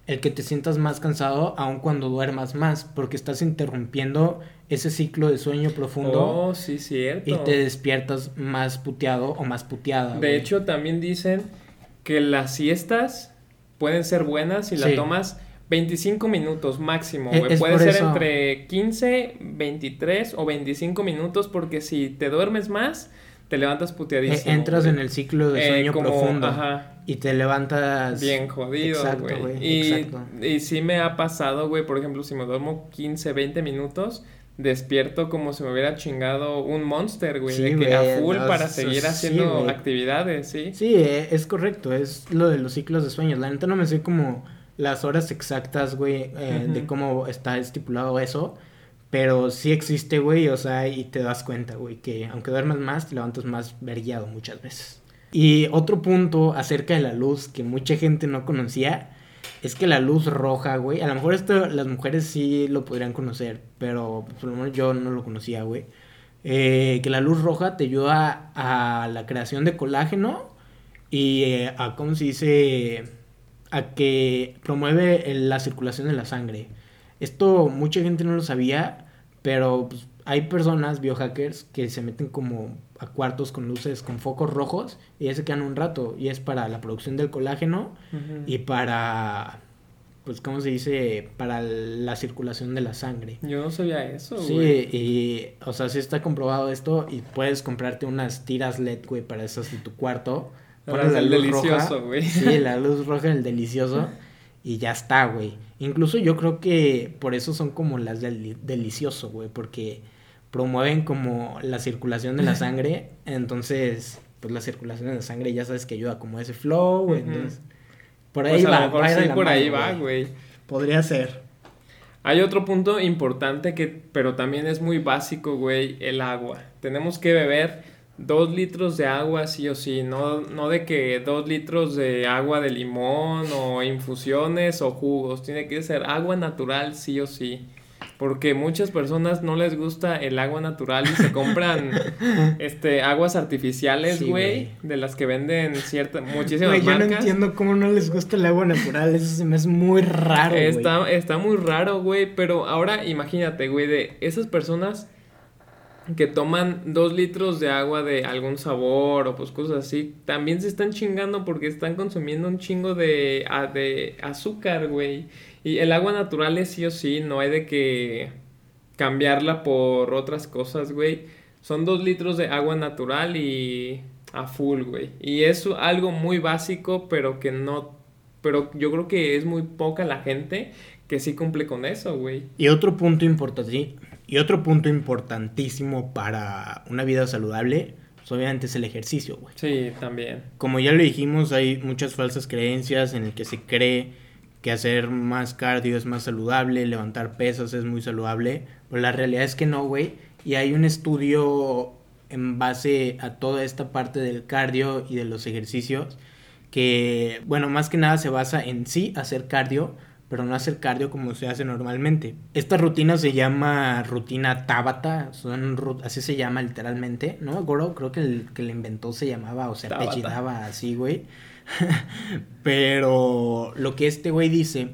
el que te sientas más cansado aun cuando duermas más porque estás interrumpiendo ese ciclo de sueño profundo. Oh, sí, cierto. Y te despiertas más puteado o más puteada. De hecho, también dicen que las siestas pueden ser buenas si la tomas 25 minutos máximo, güey. Puede ser entre 15, 23 o 25 minutos porque si te duermes más, te levantas puteadísimo. E, entras en el ciclo de eh, sueño profundo. Ajá. Y te levantas... Bien jodido, güey. Y, y sí me ha pasado, güey, por ejemplo, si me duermo 15, 20 minutos, despierto como si me hubiera chingado un monster, güey, de que a full para seguir haciendo actividades, ¿sí? Sí, eh, es correcto, es lo de los ciclos de sueños. La neta no me sé como las horas exactas, güey, eh, de cómo está estipulado eso, pero sí existe, güey, o sea, y te das cuenta, güey, que aunque duermas más, te levantas más verguiado muchas veces. Y otro punto acerca de la luz que mucha gente no conocía es que la luz roja, güey, a lo mejor esto las mujeres sí lo podrían conocer, pero por lo menos yo no lo conocía, güey. Eh, que la luz roja te ayuda a la creación de colágeno y eh, a, ¿cómo se dice? A que promueve la circulación de la sangre. Esto mucha gente no lo sabía, pero pues, hay personas, biohackers, que se meten como a cuartos con luces, con focos rojos, y ya se quedan un rato. Y es para la producción del colágeno y para, pues, ¿cómo se dice? Para la circulación de la sangre. Yo no sabía eso, Sí, y, o sea, sí está comprobado esto, y puedes comprarte unas tiras LED, güey, para esas en tu cuarto. Para la luz delicioso, güey. Sí, la luz roja, el delicioso. Y ya está, güey. Incluso yo creo que por eso son como las del delicioso, güey, porque promueven como la circulación de la sangre, entonces, pues la circulación de la sangre ya sabes que ayuda como ese flow, entonces Por Pues ahí a va, lo mejor va a sí, por ahí va, güey. Podría ser. Hay otro punto importante que, pero también es muy básico, güey, el agua. Tenemos que beber dos litros de agua sí o sí, no, no de que dos litros de agua de limón o infusiones o jugos, tiene que ser agua natural sí o sí. Porque muchas personas no les gusta el agua natural y se compran este aguas artificiales, güey, de las que venden ciertas muchísimas Güey, yo no marcas. entiendo cómo no les gusta el agua natural. Eso se me hace muy raro, güey. Está, está muy raro, güey, pero ahora imagínate, güey, de esas personas que toman dos litros de agua de algún sabor o pues cosas así, también se están chingando porque están consumiendo un chingo de, de azúcar, güey. Y el agua natural es sí o sí, no hay de que cambiarla por otras cosas, güey. Son dos litros de agua natural y a full, güey. Y es algo muy básico, pero que no... Pero yo creo que es muy poca la gente que sí cumple con eso, güey. Y otro punto importante, y otro punto importantísimo para una vida saludable, pues obviamente es el ejercicio, güey. Sí, también. Como ya lo dijimos, hay muchas falsas creencias en el que se cree que hacer más cardio es más saludable, levantar pesas es muy saludable, pero la realidad es que no, güey. Y hay un estudio en base a toda esta parte del cardio y de los ejercicios que, bueno, más que nada se basa en sí hacer cardio, pero no hacer cardio como se hace normalmente. Esta rutina se llama rutina Tabata, son, así se llama literalmente, no me acuerdo, creo que el que la inventó se llamaba o se apellidaba así, güey. pero lo que este güey dice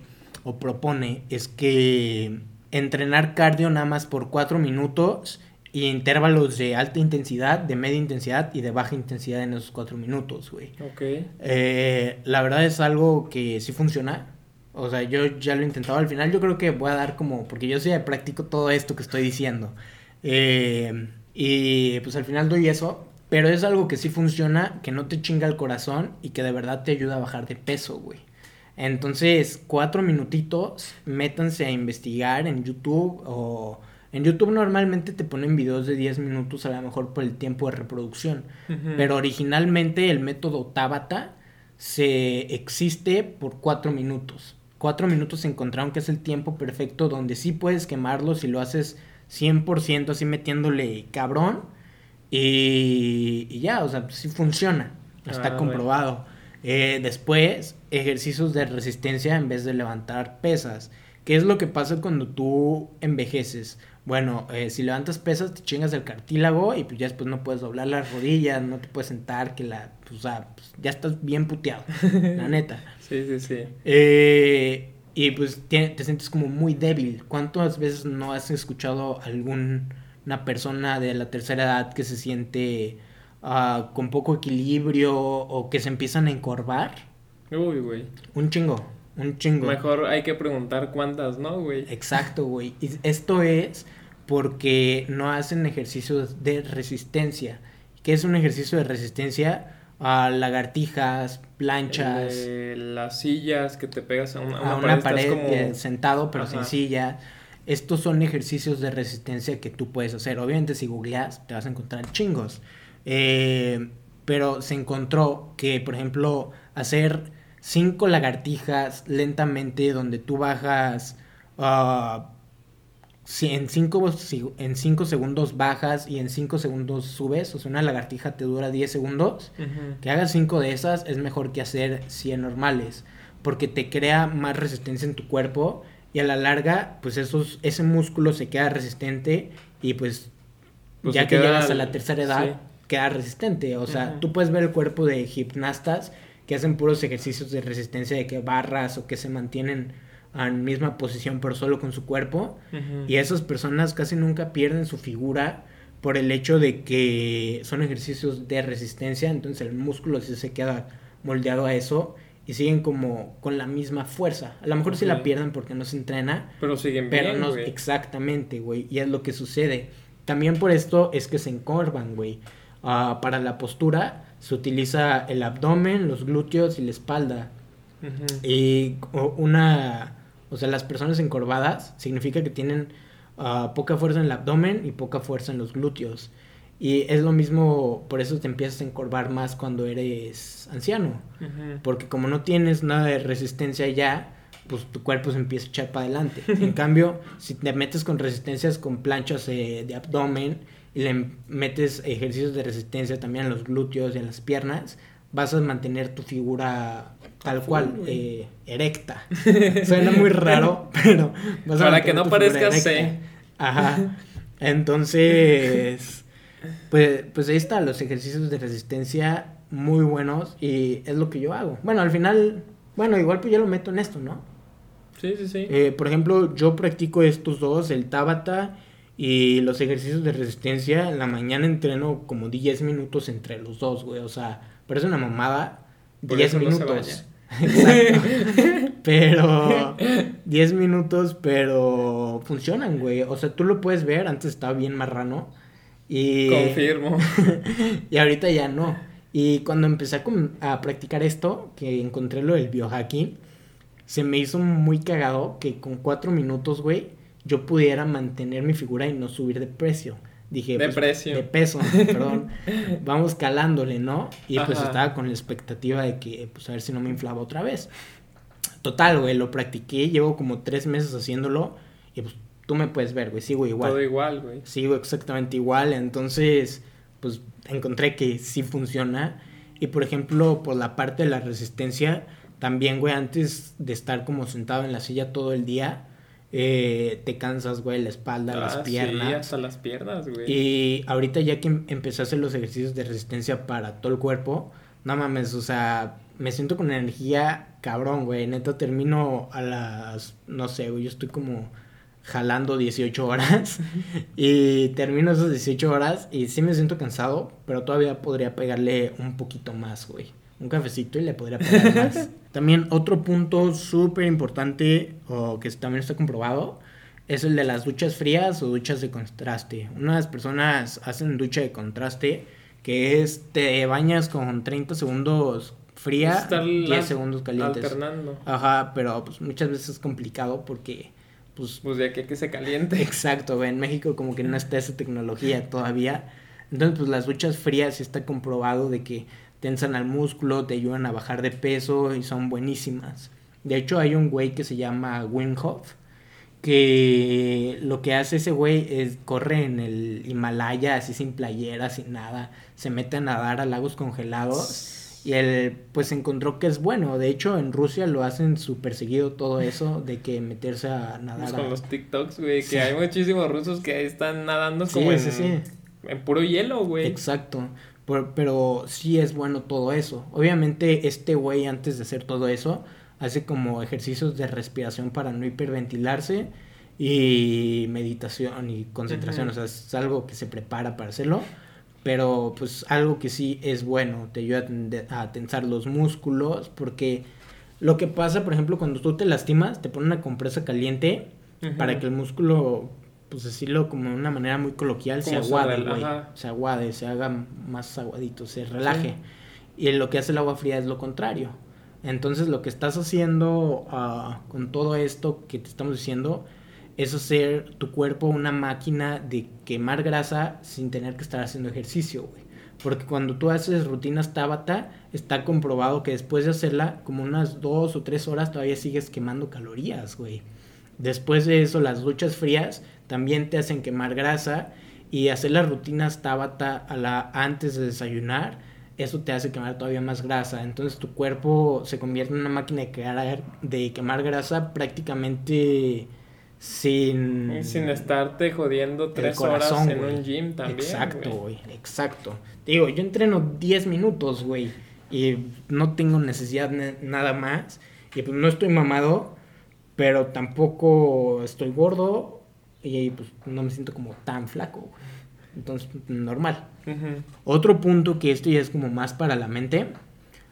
o propone es que entrenar cardio nada más por cuatro minutos y intervalos de alta intensidad, de media intensidad y de baja intensidad en esos cuatro minutos, güey. Ok. Eh, la verdad es algo que sí funciona. O sea, yo ya lo he intentado. Al final yo creo que voy a dar como... Porque yo sí practico todo esto que estoy diciendo. Eh, y pues al final doy eso. Pero es algo que sí funciona, que no te chinga el corazón y que de verdad te ayuda a bajar de peso, güey. Entonces, cuatro minutitos, métanse a investigar en YouTube o... En YouTube normalmente te ponen videos de 10 minutos a lo mejor por el tiempo de reproducción. Pero originalmente el método Tabata se existe por cuatro minutos. Cuatro minutos encontraron que es el tiempo perfecto donde sí puedes quemarlo si lo haces 100% así metiéndole cabrón. Y, y ya, o sea, sí funciona. Está Ah, comprobado. Eh, después, ejercicios de resistencia en vez de levantar pesas. ¿Qué es lo que pasa cuando tú envejeces? Bueno, eh, si levantas pesas te chingas el cartílago y pues ya después no puedes doblar las rodillas, no te puedes sentar, que la, pues, o sea, pues, ya estás bien puteado, la neta. Sí, sí, sí. Eh, y pues te, te sientes como muy débil. ¿Cuántas veces no has escuchado alguna persona de la tercera edad que se siente ah, con poco equilibrio o que se empiezan a encorvar? Uy, güey. Un chingo, un chingo. Mejor hay que preguntar cuántas, ¿no, güey? Exacto, güey. Esto es porque no hacen ejercicios de resistencia. ¿Qué es un ejercicio de resistencia? Ah, lagartijas, planchas, las sillas que te pegas a una, a una una pared, pared, estás como- sentado pero sin silla. Estos son ejercicios de resistencia que tú puedes hacer. Obviamente si googleas te vas a encontrar chingos. Eh, pero se encontró que, por ejemplo, hacer cinco lagartijas lentamente donde tú bajas... ah, en 5 en cinco segundos bajas y en 5 segundos subes, o sea, una lagartija te dura 10 segundos, que hagas 5 de esas es mejor que hacer 100 normales, porque te crea más resistencia en tu cuerpo y a la larga, pues esos, ese músculo se queda resistente y pues, Pues ya que llegas a la tercera edad, sí. queda resistente. O sea, tú puedes ver el cuerpo de gimnastas que hacen puros ejercicios de resistencia, de que barras o que se mantienen en misma posición pero solo con su cuerpo. Y esas personas casi nunca pierden su figura por el hecho de que son ejercicios de resistencia, entonces el músculo sí se queda moldeado a eso y siguen como con la misma fuerza. A lo mejor sí Ok. la pierden porque no se entrena, Pero siguen pero bien, no güey. exactamente, güey, y es lo que sucede. También por esto es que se encorvan, güey. Ah, para la postura se utiliza el abdomen, los glúteos y la espalda. Y una, o sea, las personas encorvadas significa que tienen ah, poca fuerza en el abdomen y poca fuerza en los glúteos. Y es lo mismo, por eso te empiezas a encorvar más cuando eres anciano. Porque como no tienes nada de resistencia ya, pues tu cuerpo se empieza a echar para adelante. En cambio, si te metes con resistencias con planchas eh, de abdomen y le metes ejercicios de resistencia también en los glúteos y en las piernas, vas a mantener tu figura tal cual, eh, erecta. Suena muy raro, pero vas a Para que no tu figura parezca erecta. C. Ajá. Entonces, pues, pues ahí está, los ejercicios de resistencia muy buenos y es lo que yo hago. Bueno, al final, bueno, igual pues ya lo meto en esto, ¿no? Sí, sí, sí. Eh, por ejemplo, yo practico estos dos, el Tabata y los ejercicios de resistencia. En la mañana entreno como 10 minutos entre los dos, güey. O sea, parece una mamada. Por 10 eso no se minutos. Exacto. pero 10 minutos, pero funcionan, güey. O sea, tú lo puedes ver, antes estaba bien marrano. Y Confirmo. y ahorita ya no. Y cuando empecé a, practicar esto, que encontré lo del biohacking, se me hizo muy cagado que con cuatro minutos, güey, yo pudiera mantener mi figura y no subir de precio. Dije, De pues, precio. De peso, perdón. Vamos calándole, ¿no? Y pues Ajá. estaba con la expectativa de que, pues a ver si no me inflaba otra vez. Total, güey, lo practiqué, llevo como tres meses haciéndolo y pues tú me puedes ver, güey, sigo igual. Todo igual, güey. Sigo exactamente igual, entonces pues encontré que sí funciona. Y por ejemplo, por la parte de la resistencia, también, güey, antes de estar como sentado en la silla todo el día, eh, te cansas, güey, la espalda, las Ah, Sí, piernas. hasta las piernas, güey. Y ahorita ya que em- empecé a hacer los ejercicios de resistencia para todo el cuerpo, no mames, o sea, me siento con energía cabrón, güey. Neta termino a las, no sé, güey, yo estoy como jalando 18 horas y termino esas 18 horas y sí me siento cansado, pero todavía podría pegarle un poquito más, güey. Un cafecito y le podría pegar más. También otro punto súper importante o que también está comprobado es el de las duchas frías o duchas de contraste. Unas personas hacen ducha de contraste que es te bañas con 30 segundos fría, Estar 10 la- segundos calientes. Alternando. Ajá, pero pues muchas veces es complicado porque pues Pues de aquí a que se caliente. Exacto. En México como que no está esa tecnología todavía. Entonces, pues las duchas frías sí está comprobado de que tensan al músculo, te ayudan a bajar de peso y son buenísimas. De hecho, hay un güey que se llama Wim Hof que lo que hace ese güey es corre en el Himalaya así sin playera, sin nada, se mete a nadar a lagos congelados y él pues encontró que es bueno. De hecho, en Rusia lo hacen súper seguido todo eso de que meterse a nadar. Pues a- con los TikToks, güey, Sí. que hay muchísimos rusos que están nadando Sí, como en, sí, en puro hielo, güey. Exacto. Por- pero sí es bueno todo eso. Obviamente este güey antes de hacer todo eso hace como ejercicios de respiración para no hiperventilarse y meditación y concentración. O sea, es algo que se prepara para hacerlo. Pero pues algo que sí es bueno, te ayuda a, tensar los músculos porque lo que pasa, por ejemplo, cuando tú te lastimas, te ponen una compresa caliente para que el músculo, pues decirlo como de una manera muy coloquial, se aguade, güey. Se aguade, se haga más aguadito, se relaje. Y lo que hace el agua fría es lo contrario. Entonces lo que estás haciendo ah, con todo esto que te estamos diciendo es hacer tu cuerpo una máquina de quemar grasa sin tener que estar haciendo ejercicio, güey. Porque cuando tú haces rutinas Tabata, está comprobado que después de hacerla, como unas dos o tres horas, todavía sigues quemando calorías, güey. Después de eso, las duchas frías también te hacen quemar grasa y hacer las rutinas Tabata a la, antes de desayunar, eso te hace quemar todavía más grasa. Entonces tu cuerpo se convierte en una máquina de, quemar- de quemar grasa prácticamente sin... Sin estarte jodiendo tres horas en un gym también. Exacto, güey. exacto. Digo, yo entreno 10 minutos, güey, y no tengo necesidad nada más. Y pues no estoy mamado, pero tampoco estoy gordo y pues no me siento como tan flaco, güey. Entonces, normal. Otro punto que esto ya es como más para la mente,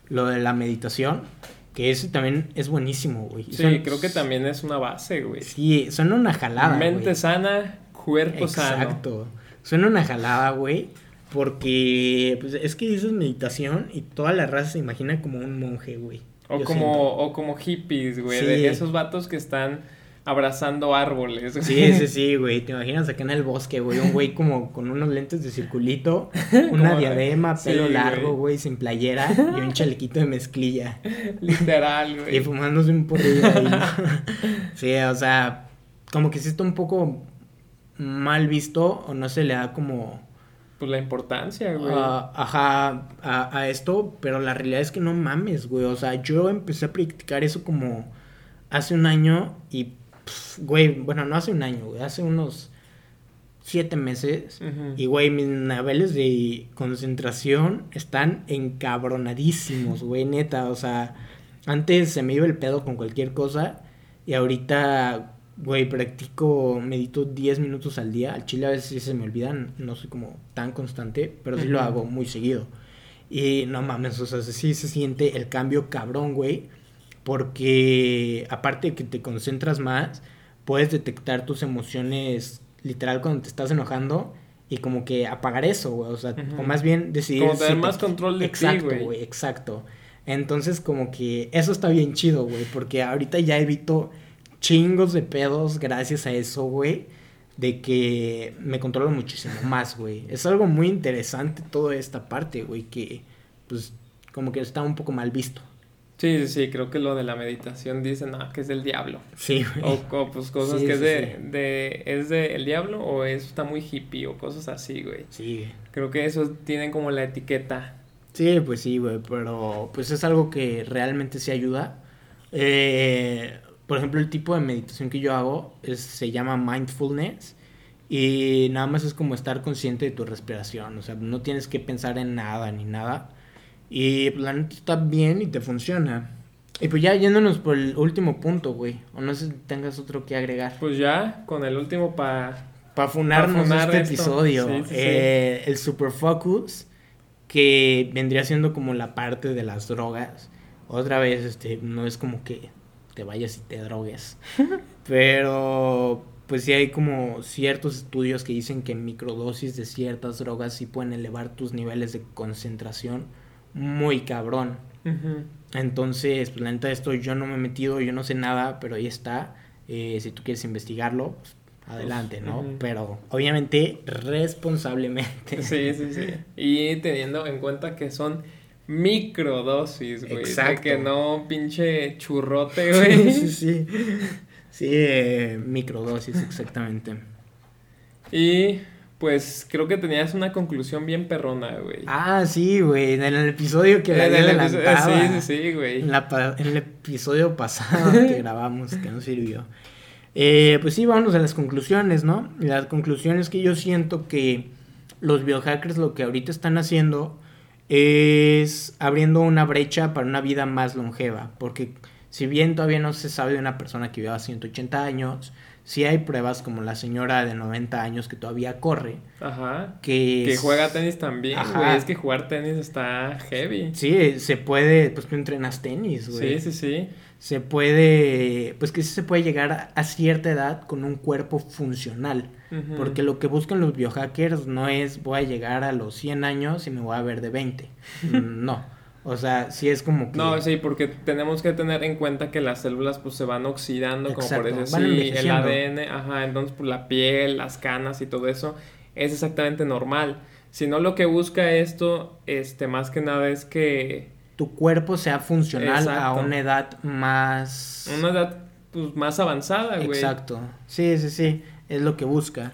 lo de la meditación, que ese también es buenísimo, güey. Sí, Son- creo que también es una base, güey. Sí, suena una jalada, Mente güey. sana, cuerpo sano. Exacto. Suena una jalada, güey. Porque pues, es que dices meditación y toda la raza se imagina como un monje, güey. O como, o como hippies, güey. Sí. De esos vatos que están abrazando árboles. Sí, sí, sí, güey. Te imaginas acá en el bosque, güey. Un güey como con unos lentes de circulito, una diadema, pelo largo, güey, sin playera y un chalequito de mezclilla. Literal, güey. Y fumándose un porrillo ahí. sí, o sea, como que sí está un poco mal visto o no se le da como... Pues la importancia, güey. Ajá, a, a esto, pero la realidad es que no mames, güey. O sea, yo empecé a practicar eso como hace un año y güey, bueno, no hace un año, güey, hace unos siete meses. Y, güey, mis niveles de concentración están encabronadísimos, güey, neta. O sea, antes se me iba el pedo con cualquier cosa. Y ahorita, güey, practico, medito 10 minutos al día. Al chile a veces sí se me olvidan, no soy como tan constante, pero sí lo hago muy seguido. Y no mames, o sea, sí se siente el cambio cabrón, güey porque aparte de que te concentras más, puedes detectar tus emociones literal cuando te estás enojando y como que apagar eso, güey, o sea, o más bien decidir... Como tener más control de exacto, ti, güey. Exacto, Entonces como que eso está bien chido, güey, porque ahorita ya evito chingos de pedos gracias a eso, güey, de que me controlo muchísimo más, güey. Es algo muy interesante toda esta parte, güey, que pues como que está un poco mal visto. Sí, sí, sí, creo que lo de la meditación dicen no, que es del diablo. Sí, güey. O, pues cosas que es de, de, es de el diablo o eso está muy hippie o cosas así, güey. Sí. Creo que eso tienen como la etiqueta. Sí, pues sí, güey, pero pues es algo que realmente sí ayuda. Eh, por ejemplo, el tipo de meditación que yo hago es, se llama mindfulness y nada más es como estar consciente de tu respiración, o sea, no tienes que pensar en nada ni nada y pues, la neta está bien y te funciona. Y pues ya yéndonos por el último punto, güey. O no sé si tengas otro que agregar. Pues ya, con el último para... Para funarnos este episodio. eh, el Super Focus, que vendría siendo como la parte de las drogas. Otra vez, este, no es como que te vayas y te drogues. Pero pues sí hay como ciertos estudios que dicen que microdosis de ciertas drogas sí pueden elevar tus niveles de concentración muy cabrón. Entonces, pues la neta de esto yo no me he metido, yo no sé nada, pero ahí está. Eh, si tú quieres investigarlo, pues, adelante, ¿no? Pero obviamente responsablemente. Sí, sí, sí. Y teniendo en cuenta que son microdosis, güey. Exacto. que no pinche churrote, güey. sí, sí. Sí, eh, microdosis, exactamente. Y pues creo que tenías una conclusión bien perrona, güey. Ah, sí, güey, en el episodio que la había Sí, sí, sí, güey. En, en, el episodio pasado que grabamos, que no sirvió. Eh, pues sí, vamos a las conclusiones, ¿no? Las conclusiones que yo siento que los biohackers lo que ahorita están haciendo es abriendo una brecha para una vida más longeva, porque si bien todavía no se sabe de una persona que viva 180 años, sí hay pruebas como la señora de 90 años que todavía corre. Ajá. Que, que juega tenis también, güey. Es que jugar tenis está heavy. Sí, se puede, pues tú entrenas tenis, güey. Sí, sí, sí. Se puede, pues que sí se puede llegar a cierta edad con un cuerpo funcional. Porque lo que buscan los biohackers no es voy a llegar a los 100 años y me voy a ver de 20. no. O sea, sí es como que... No, sí, porque tenemos que tener en cuenta que las células pues se van oxidando, como por eso sí, el ADN, ajá, entonces pues la piel, las canas y todo eso es exactamente normal. Si no, lo que busca esto, este, más que nada es que... Tu cuerpo sea funcional a una edad más... Una edad, pues, más avanzada, güey. Exacto. Sí, sí, sí, es lo que busca.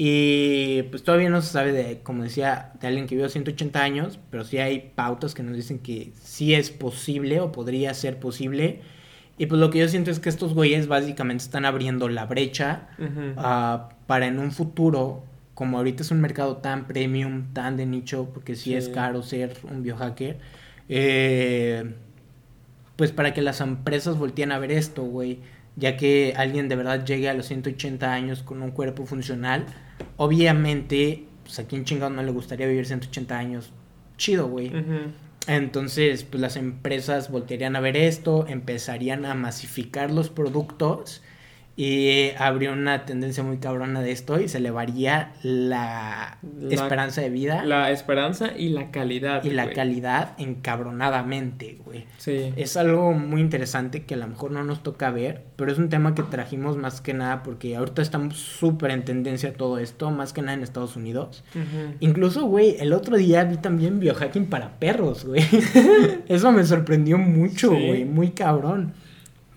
Y pues todavía no se sabe de, como decía, de alguien que vivió 180 años, pero sí hay pautas que nos dicen que sí es posible o podría ser posible. Y pues lo que yo siento es que estos güeyes básicamente están abriendo la brecha ah, para en un futuro, como ahorita es un mercado tan premium, tan de nicho, porque sí, es caro ser un biohacker, eh, pues para que las empresas volteen a ver esto, güey, ya que alguien de verdad llegue a los 180 años con un cuerpo funcional Obviamente, pues a quien chingado no le gustaría vivir 180 años. Chido, güey. Entonces, pues las empresas voltearían a ver esto, empezarían a masificar los productos Y habría una tendencia muy cabrona de esto y se elevaría la, La- esperanza de vida La esperanza y la calidad. y la güey. calidad encabronadamente, güey. Sí. Es algo muy interesante que a lo mejor no nos toca ver, pero es un tema que trajimos más que nada porque ahorita estamos súper en tendencia todo esto, más que nada en Estados Unidos. Incluso, güey, el otro día vi también biohacking para perros, güey. Eso me sorprendió mucho, Sí. güey, muy cabrón.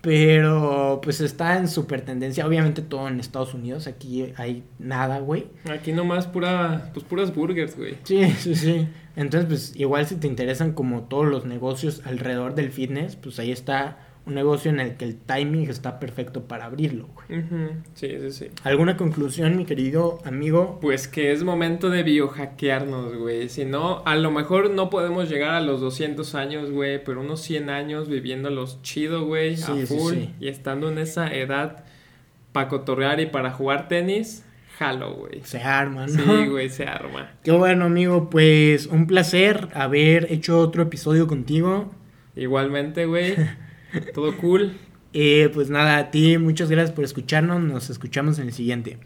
Pero pues está en súper tendencia, obviamente todo en Estados Unidos, aquí hay nada, güey. Aquí nomás pura, pues puras burgers, güey. Sí, sí, sí. Entonces, pues igual si te interesan como todos los negocios alrededor del fitness, pues ahí está un negocio en el que el timing está perfecto para abrirlo, güey. Sí, sí, sí. ¿Alguna conclusión, mi querido amigo? Pues que es momento de biohackearnos, güey. Si no, a lo mejor no podemos llegar a los 200 años, güey, pero unos 100 años viviéndolos chido, güey, Sí, a sí, full. sí. Y estando en esa edad para cotorrear y para jugar tenis, jalo, güey. Se arma, ¿no? Sí, güey, se arma. Qué bueno, amigo. Pues un placer haber hecho otro episodio contigo. Igualmente, güey. Todo cool. Eh, pues nada, a ti muchas gracias por escucharnos. Nos escuchamos en el siguiente.